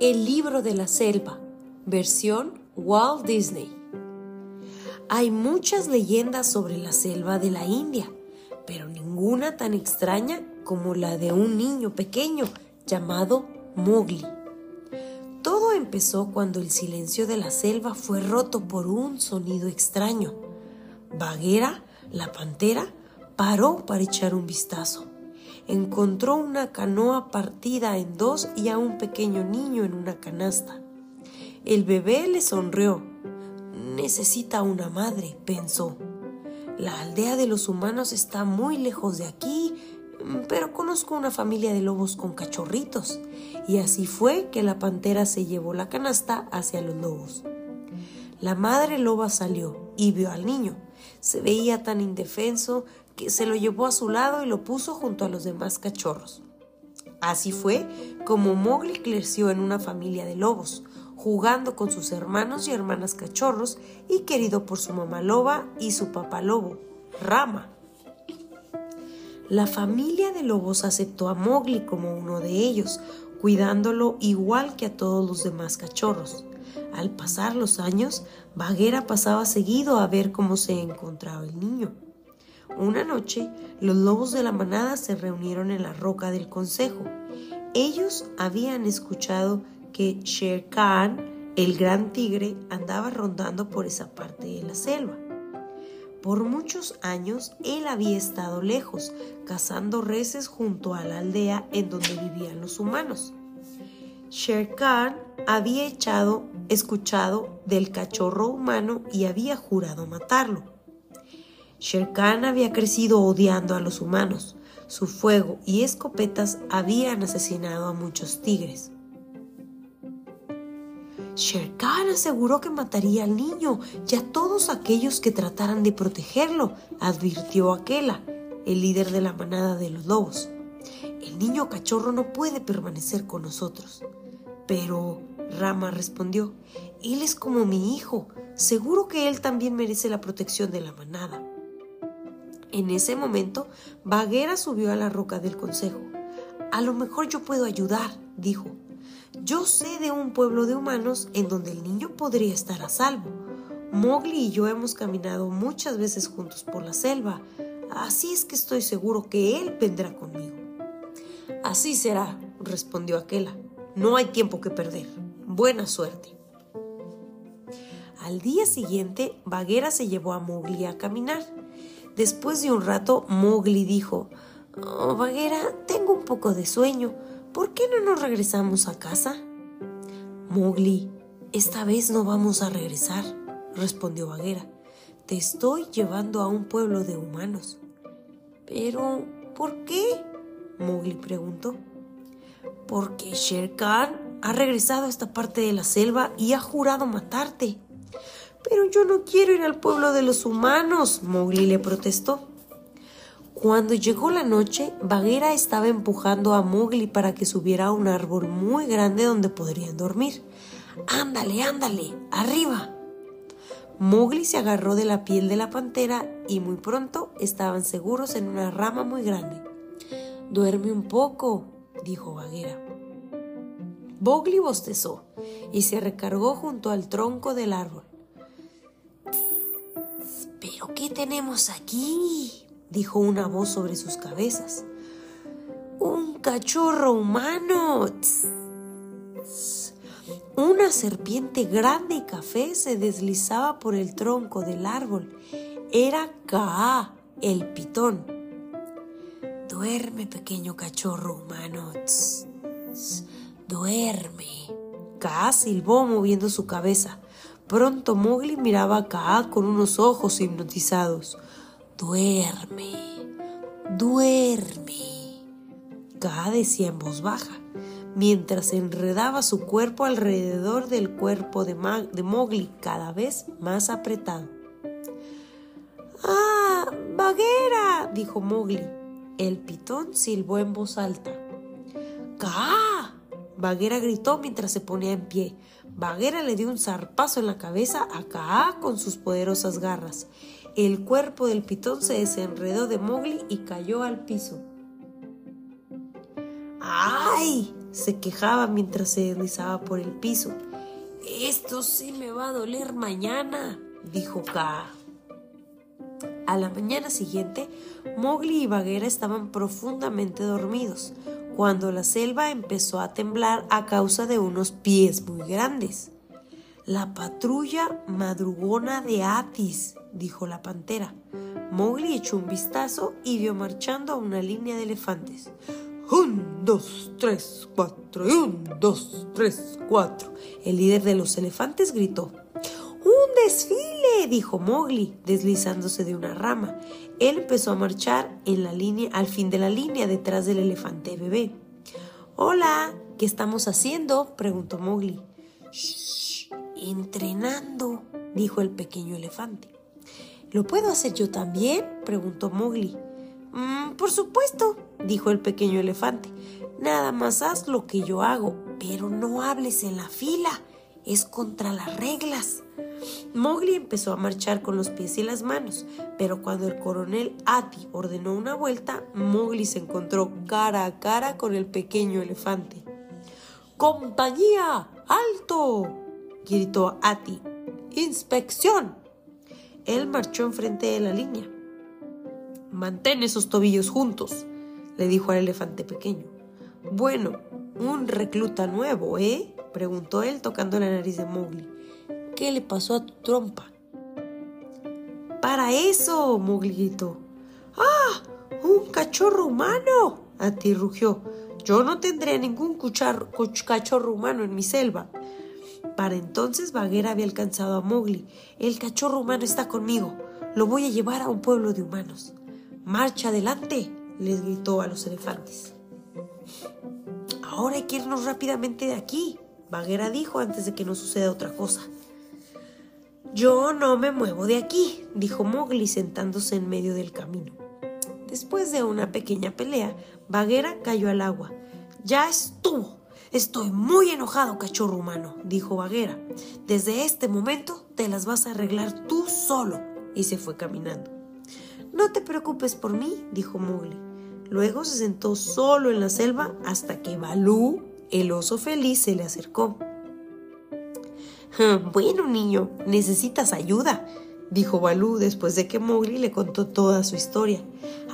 El libro de la selva, versión Walt Disney. Hay muchas leyendas sobre la selva de la India, pero ninguna tan extraña como la de un niño pequeño llamado Mowgli. Todo empezó cuando el silencio de la selva fue roto por un sonido extraño. Bagheera, la pantera, paró para echar un vistazo encontró una canoa partida en dos y a un pequeño niño en una canasta. El bebé le sonrió. Necesita una madre, pensó. La aldea de los humanos está muy lejos de aquí, pero conozco una familia de lobos con cachorritos. Y así fue que la pantera se llevó la canasta hacia los lobos. La madre loba salió y vio al niño. Se veía tan indefenso se lo llevó a su lado y lo puso junto a los demás cachorros. Así fue como Mowgli creció en una familia de lobos, jugando con sus hermanos y hermanas cachorros y querido por su mamá loba y su papá lobo, Rama. La familia de lobos aceptó a Mowgli como uno de ellos, cuidándolo igual que a todos los demás cachorros. Al pasar los años, Bagheera pasaba seguido a ver cómo se encontraba el niño. Una noche, los lobos de la manada se reunieron en la roca del consejo. Ellos habían escuchado que Shere Khan, el gran tigre, andaba rondando por esa parte de la selva. Por muchos años él había estado lejos, cazando reses junto a la aldea en donde vivían los humanos. Shere Khan había echado, escuchado del cachorro humano y había jurado matarlo. Shere había crecido odiando a los humanos. Su fuego y escopetas habían asesinado a muchos tigres. Shere aseguró que mataría al niño y a todos aquellos que trataran de protegerlo, advirtió Aquela, el líder de la manada de los lobos. El niño cachorro no puede permanecer con nosotros. Pero, Rama respondió, él es como mi hijo, seguro que él también merece la protección de la manada. En ese momento, Bagheera subió a la roca del consejo. A lo mejor yo puedo ayudar, dijo. Yo sé de un pueblo de humanos en donde el niño podría estar a salvo. Mowgli y yo hemos caminado muchas veces juntos por la selva, así es que estoy seguro que él vendrá conmigo. Así será, respondió Aquela. No hay tiempo que perder. Buena suerte. Al día siguiente, Bagheera se llevó a Mowgli a caminar. Después de un rato, Mowgli dijo, oh, Bagheera, tengo un poco de sueño. ¿Por qué no nos regresamos a casa? Mowgli, esta vez no vamos a regresar, respondió Bagheera. Te estoy llevando a un pueblo de humanos. Pero, ¿por qué? Mowgli preguntó. Porque Shere Khan ha regresado a esta parte de la selva y ha jurado matarte. Pero yo no quiero ir al pueblo de los humanos, Mowgli le protestó. Cuando llegó la noche, Bagheera estaba empujando a Mowgli para que subiera a un árbol muy grande donde podrían dormir. Ándale, ándale, arriba. Mowgli se agarró de la piel de la pantera y muy pronto estaban seguros en una rama muy grande. Duerme un poco, dijo Bagheera. Mowgli bostezó y se recargó junto al tronco del árbol. ¿Pero qué tenemos aquí? dijo una voz sobre sus cabezas. Un cachorro humano. Una serpiente grande y café se deslizaba por el tronco del árbol. Era Kaa, el pitón. Duerme, pequeño cachorro humano. Duerme. Kaa silbó moviendo su cabeza. Pronto Mowgli miraba a Kaa con unos ojos hipnotizados. Duerme, duerme. Kaa decía en voz baja, mientras enredaba su cuerpo alrededor del cuerpo de, Mowgli cada vez más apretado. ¡Ah! ¡Baguera! dijo Mowgli. El pitón silbó en voz alta. ¡Kaa! Baguera gritó mientras se ponía en pie. Bagheera le dio un zarpazo en la cabeza a Kaa con sus poderosas garras. el cuerpo del pitón se desenredó de Mowgli y cayó al piso. ¡Ay! se quejaba mientras se deslizaba por el piso. Esto sí me va a doler mañana, dijo Kaa. A la mañana siguiente, Mowgli y Bagheera estaban profundamente dormidos cuando la selva empezó a temblar a causa de unos pies muy grandes. La patrulla madrugona de Atis, dijo la pantera. Mowgli echó un vistazo y vio marchando a una línea de elefantes. Un, dos, tres, cuatro, y un, dos, tres, cuatro. El líder de los elefantes gritó. ¡Un desfile! dijo Mowgli, deslizándose de una rama. Él empezó a marchar en la línea, al fin de la línea, detrás del elefante bebé. Hola, ¿qué estamos haciendo? preguntó Mowgli. Shh, entrenando, dijo el pequeño elefante. ¿Lo puedo hacer yo también? preguntó Mowgli. Mm, por supuesto, dijo el pequeño elefante. Nada más haz lo que yo hago, pero no hables en la fila. Es contra las reglas. Mowgli empezó a marchar con los pies y las manos, pero cuando el coronel Ati ordenó una vuelta, Mowgli se encontró cara a cara con el pequeño elefante. ¡Compañía! ¡Alto! gritó Ati. ¡Inspección! Él marchó enfrente de la línea. Mantén esos tobillos juntos, le dijo al elefante pequeño. Bueno, un recluta nuevo, ¿eh? Preguntó él tocando la nariz de Mowgli. ¿Qué le pasó a tu trompa? Para eso, Mowgli gritó. ¡Ah! ¡Un cachorro humano! A ti rugió. Yo no tendré ningún cachorro humano en mi selva. Para entonces Bagheera había alcanzado a Mowgli. El cachorro humano está conmigo. Lo voy a llevar a un pueblo de humanos. ¡Marcha adelante! les gritó a los elefantes. Ahora hay que irnos rápidamente de aquí, Bagheera dijo antes de que nos suceda otra cosa. Yo no me muevo de aquí, dijo Mowgli sentándose en medio del camino. Después de una pequeña pelea, Bagheera cayó al agua. Ya estuvo. Estoy muy enojado, cachorro humano, dijo Bagheera. Desde este momento te las vas a arreglar tú solo. Y se fue caminando. No te preocupes por mí, dijo Mowgli. Luego se sentó solo en la selva hasta que Balú, el oso feliz, se le acercó. Bueno, niño, necesitas ayuda, dijo Balú después de que Mowgli le contó toda su historia.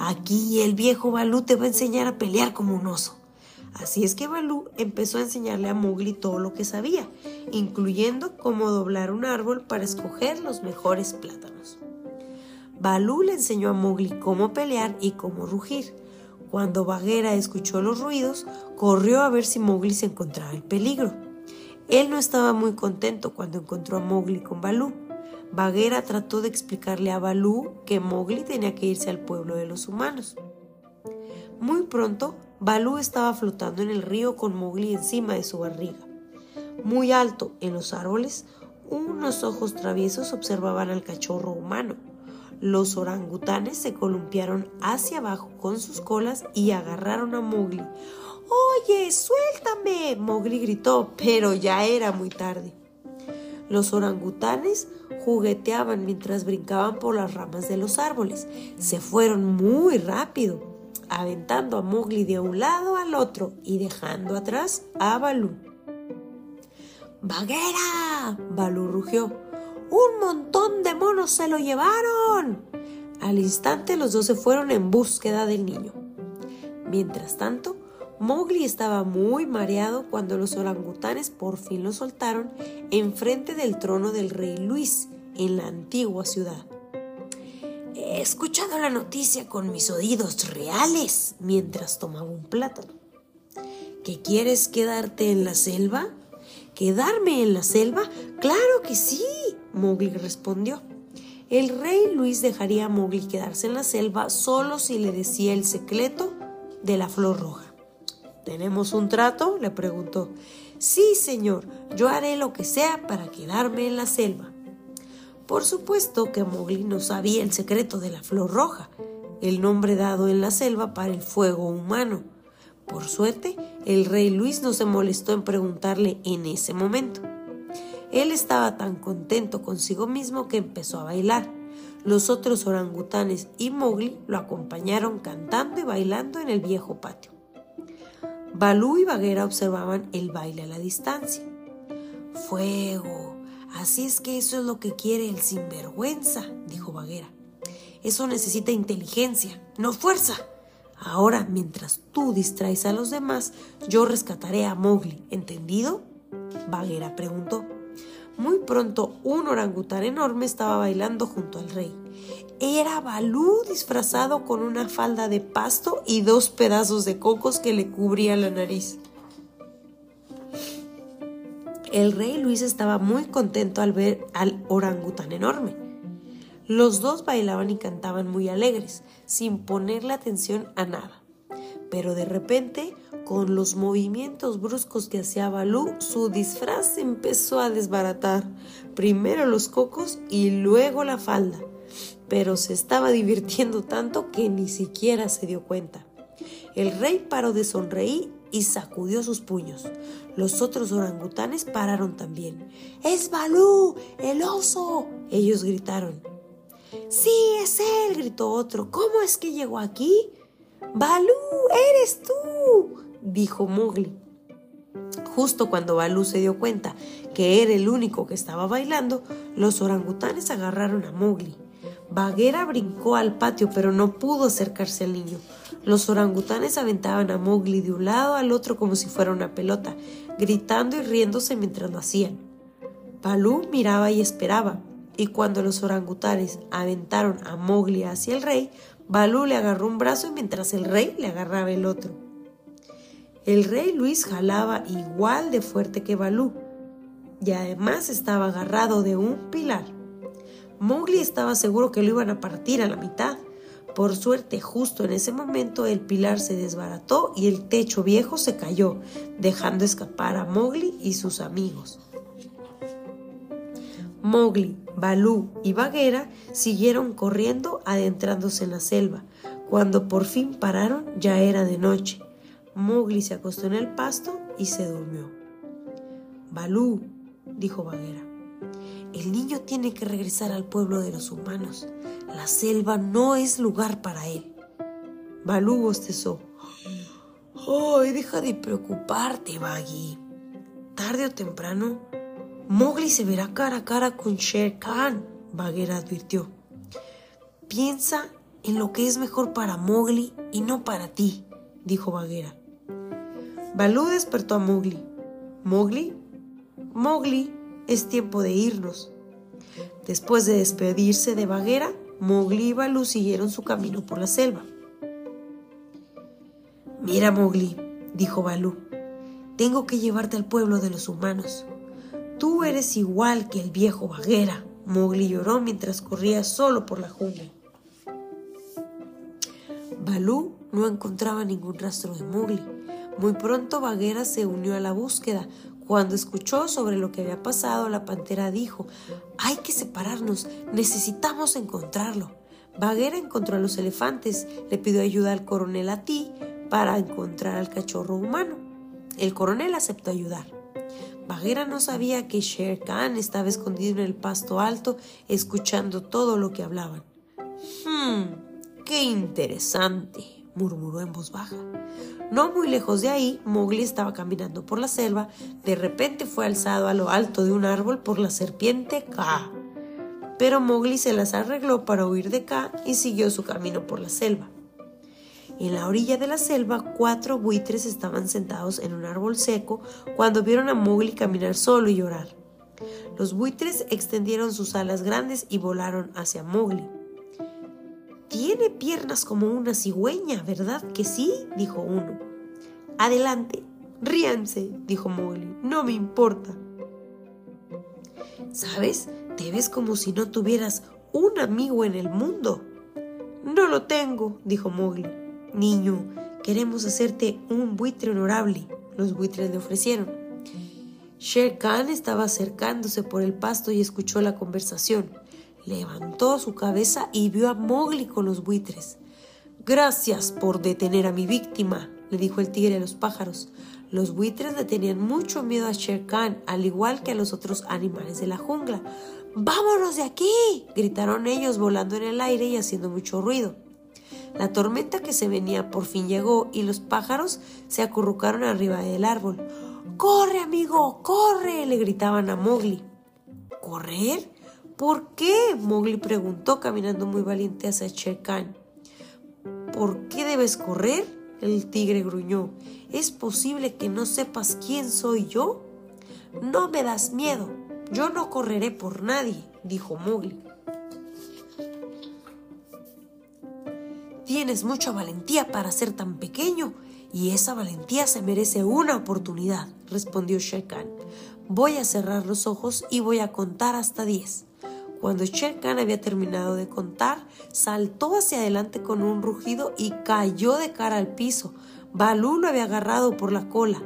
Aquí el viejo Balú te va a enseñar a pelear como un oso. Así es que Balú empezó a enseñarle a Mowgli todo lo que sabía, incluyendo cómo doblar un árbol para escoger los mejores plátanos. Balú le enseñó a Mowgli cómo pelear y cómo rugir. Cuando Bagheera escuchó los ruidos, corrió a ver si Mowgli se encontraba en peligro. Él no estaba muy contento cuando encontró a Mowgli con Balú. Bagheera trató de explicarle a Balú que Mowgli tenía que irse al pueblo de los humanos. Muy pronto, Balú estaba flotando en el río con Mowgli encima de su barriga. Muy alto, en los árboles, unos ojos traviesos observaban al cachorro humano. Los orangutanes se columpiaron hacia abajo con sus colas y agarraron a Mowgli. Oye, suéltame. Mowgli gritó, pero ya era muy tarde. Los orangutanes jugueteaban mientras brincaban por las ramas de los árboles. Se fueron muy rápido, aventando a Mowgli de un lado al otro y dejando atrás a Balú. ¡Vaguera! Balú rugió. ¡Un montón de monos se lo llevaron! Al instante los dos se fueron en búsqueda del niño. Mientras tanto, Mowgli estaba muy mareado cuando los orangutanes por fin lo soltaron enfrente del trono del rey Luis en la antigua ciudad. He escuchado la noticia con mis oídos reales mientras tomaba un plátano. ¿Qué quieres quedarte en la selva? ¿Quedarme en la selva? Claro que sí, Mowgli respondió. El rey Luis dejaría a Mowgli quedarse en la selva solo si le decía el secreto de la flor roja. ¿Tenemos un trato? le preguntó. Sí, señor, yo haré lo que sea para quedarme en la selva. Por supuesto que Mowgli no sabía el secreto de la flor roja, el nombre dado en la selva para el fuego humano. Por suerte, el rey Luis no se molestó en preguntarle en ese momento. Él estaba tan contento consigo mismo que empezó a bailar. Los otros orangutanes y Mowgli lo acompañaron cantando y bailando en el viejo patio. Balú y Bagheera observaban el baile a la distancia. Fuego. Así es que eso es lo que quiere el sinvergüenza, dijo Bagheera. Eso necesita inteligencia, no fuerza. Ahora, mientras tú distraes a los demás, yo rescataré a Mowgli, ¿entendido? Bagheera preguntó. Muy pronto un orangután enorme estaba bailando junto al rey. Era Balú disfrazado con una falda de pasto y dos pedazos de cocos que le cubrían la nariz. El rey Luis estaba muy contento al ver al orangután enorme. Los dos bailaban y cantaban muy alegres, sin ponerle atención a nada. Pero de repente con los movimientos bruscos que hacía Balú, su disfraz empezó a desbaratar. Primero los cocos y luego la falda. Pero se estaba divirtiendo tanto que ni siquiera se dio cuenta. El rey paró de sonreír y sacudió sus puños. Los otros orangutanes pararon también. ¡Es Balú! ¡El oso! Ellos gritaron. Sí, es él, gritó otro. ¿Cómo es que llegó aquí? Balú, eres tú dijo Mowgli. Justo cuando Balú se dio cuenta que era el único que estaba bailando, los orangutanes agarraron a Mowgli. Bagheera brincó al patio, pero no pudo acercarse al niño. Los orangutanes aventaban a Mowgli de un lado al otro como si fuera una pelota, gritando y riéndose mientras lo hacían. Balú miraba y esperaba, y cuando los orangutanes aventaron a Mowgli hacia el rey, Balú le agarró un brazo mientras el rey le agarraba el otro. El rey Luis jalaba igual de fuerte que Balú y además estaba agarrado de un pilar. Mowgli estaba seguro que lo iban a partir a la mitad. Por suerte, justo en ese momento el pilar se desbarató y el techo viejo se cayó, dejando escapar a Mowgli y sus amigos. Mowgli, Balú y Bagheera siguieron corriendo adentrándose en la selva. Cuando por fin pararon ya era de noche. Mowgli se acostó en el pasto y se durmió. Balú, dijo Bagheera, el niño tiene que regresar al pueblo de los humanos. La selva no es lugar para él. Balú bostezó. ¡Ay, deja de preocuparte, Baggy! Tarde o temprano, Mowgli se verá cara a cara con Shere Khan, Bagheera advirtió. Piensa en lo que es mejor para Mowgli y no para ti, dijo Bagheera. Balú despertó a Mowgli. ¿Mowgli? Mowgli, es tiempo de irnos. Después de despedirse de Bagheera, Mowgli y Balú siguieron su camino por la selva. Mira, Mowgli, dijo Balú, tengo que llevarte al pueblo de los humanos. Tú eres igual que el viejo Bagheera. Mowgli lloró mientras corría solo por la jungla. Balú no encontraba ningún rastro de Mowgli. Muy pronto Bagheera se unió a la búsqueda. Cuando escuchó sobre lo que había pasado, la pantera dijo, hay que separarnos, necesitamos encontrarlo. Bagheera encontró a los elefantes, le pidió ayuda al coronel a ti para encontrar al cachorro humano. El coronel aceptó ayudar. Bagheera no sabía que Shere Khan estaba escondido en el pasto alto, escuchando todo lo que hablaban. Hmm, qué interesante, murmuró en voz baja. No muy lejos de ahí, Mowgli estaba caminando por la selva. De repente fue alzado a lo alto de un árbol por la serpiente Ka. Pero Mowgli se las arregló para huir de Ka y siguió su camino por la selva. En la orilla de la selva, cuatro buitres estaban sentados en un árbol seco cuando vieron a Mowgli caminar solo y llorar. Los buitres extendieron sus alas grandes y volaron hacia Mowgli. Tiene piernas como una cigüeña, ¿verdad que sí? dijo uno. Adelante, ríanse, dijo Mowgli. No me importa. ¿Sabes? Te ves como si no tuvieras un amigo en el mundo. No lo tengo, dijo Mowgli. Niño, queremos hacerte un buitre honorable. Los buitres le ofrecieron. Shere Khan estaba acercándose por el pasto y escuchó la conversación. Levantó su cabeza y vio a Mowgli con los buitres. Gracias por detener a mi víctima, le dijo el tigre a los pájaros. Los buitres le tenían mucho miedo a Shere Khan, al igual que a los otros animales de la jungla. ¡Vámonos de aquí! gritaron ellos volando en el aire y haciendo mucho ruido. La tormenta que se venía por fin llegó y los pájaros se acurrucaron arriba del árbol. ¡Corre, amigo! ¡Corre! le gritaban a Mowgli. ¿Correr? ¿Por qué? Mowgli preguntó caminando muy valiente hacia Shere Khan. ¿Por qué debes correr? El tigre gruñó. ¿Es posible que no sepas quién soy yo? No me das miedo. Yo no correré por nadie, dijo Mowgli. Tienes mucha valentía para ser tan pequeño, y esa valentía se merece una oportunidad, respondió Shere Khan. Voy a cerrar los ojos y voy a contar hasta diez. Cuando Shere Khan había terminado de contar, saltó hacia adelante con un rugido y cayó de cara al piso. Balú lo había agarrado por la cola.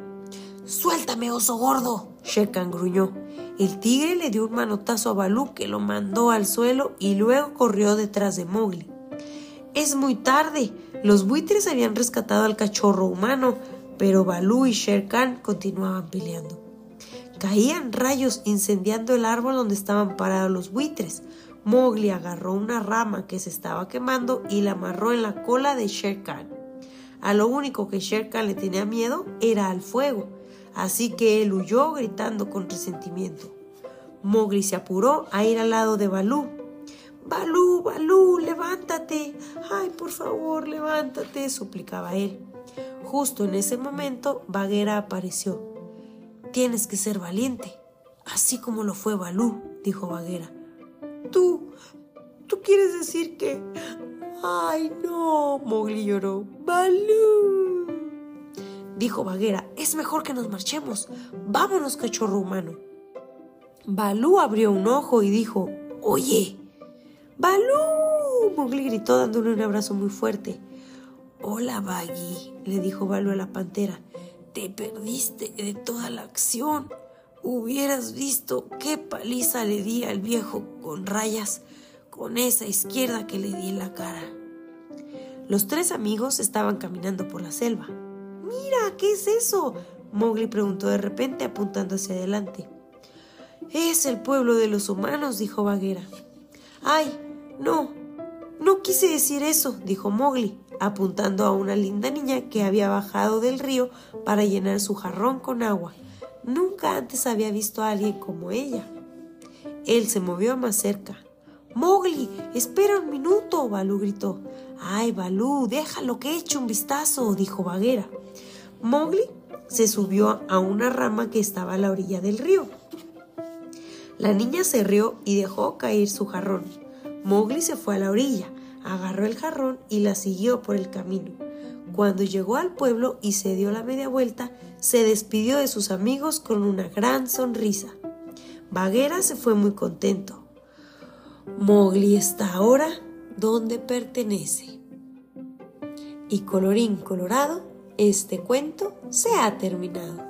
¡Suéltame, oso gordo! Shere Khan gruñó. El tigre le dio un manotazo a Balú que lo mandó al suelo y luego corrió detrás de Mowgli. Es muy tarde. Los buitres habían rescatado al cachorro humano, pero Balú y Shere Khan continuaban peleando. Caían rayos incendiando el árbol donde estaban parados los buitres. Mowgli agarró una rama que se estaba quemando y la amarró en la cola de Shere Khan. A lo único que Shere Khan le tenía miedo era al fuego así que él huyó gritando con resentimiento. Mowgli se apuró a ir al lado de Balú. Balú, Balú, levántate. Ay, por favor, levántate, suplicaba él. Justo en ese momento, Bagheera apareció. Tienes que ser valiente, así como lo fue Balú, dijo Bagheera. Tú, tú quieres decir que... Ay, no, Mowgli lloró. Balú dijo Bagheera, es mejor que nos marchemos. Vámonos, cachorro humano. Balú abrió un ojo y dijo, Oye, Balú. Mowgli gritó dándole un abrazo muy fuerte. Hola, Baggy, le dijo Balú a la pantera. Te perdiste de toda la acción. Hubieras visto qué paliza le di al viejo con rayas con esa izquierda que le di en la cara. Los tres amigos estaban caminando por la selva. Mira, ¿qué es eso? Mowgli preguntó de repente apuntando hacia adelante. Es el pueblo de los humanos, dijo Bagheera. Ay, no, no quise decir eso, dijo Mowgli, apuntando a una linda niña que había bajado del río para llenar su jarrón con agua. Nunca antes había visto a alguien como ella. Él se movió más cerca. Mowgli, espera un minuto, Balú gritó. Ay, Balú, déjalo que eche un vistazo, dijo Bagheera. Mowgli se subió a una rama que estaba a la orilla del río. La niña se rió y dejó caer su jarrón. Mowgli se fue a la orilla, agarró el jarrón y la siguió por el camino. Cuando llegó al pueblo y se dio la media vuelta, se despidió de sus amigos con una gran sonrisa. Bagheera se fue muy contento. Mowgli está ahora donde pertenece. Y colorín colorado, este cuento se ha terminado.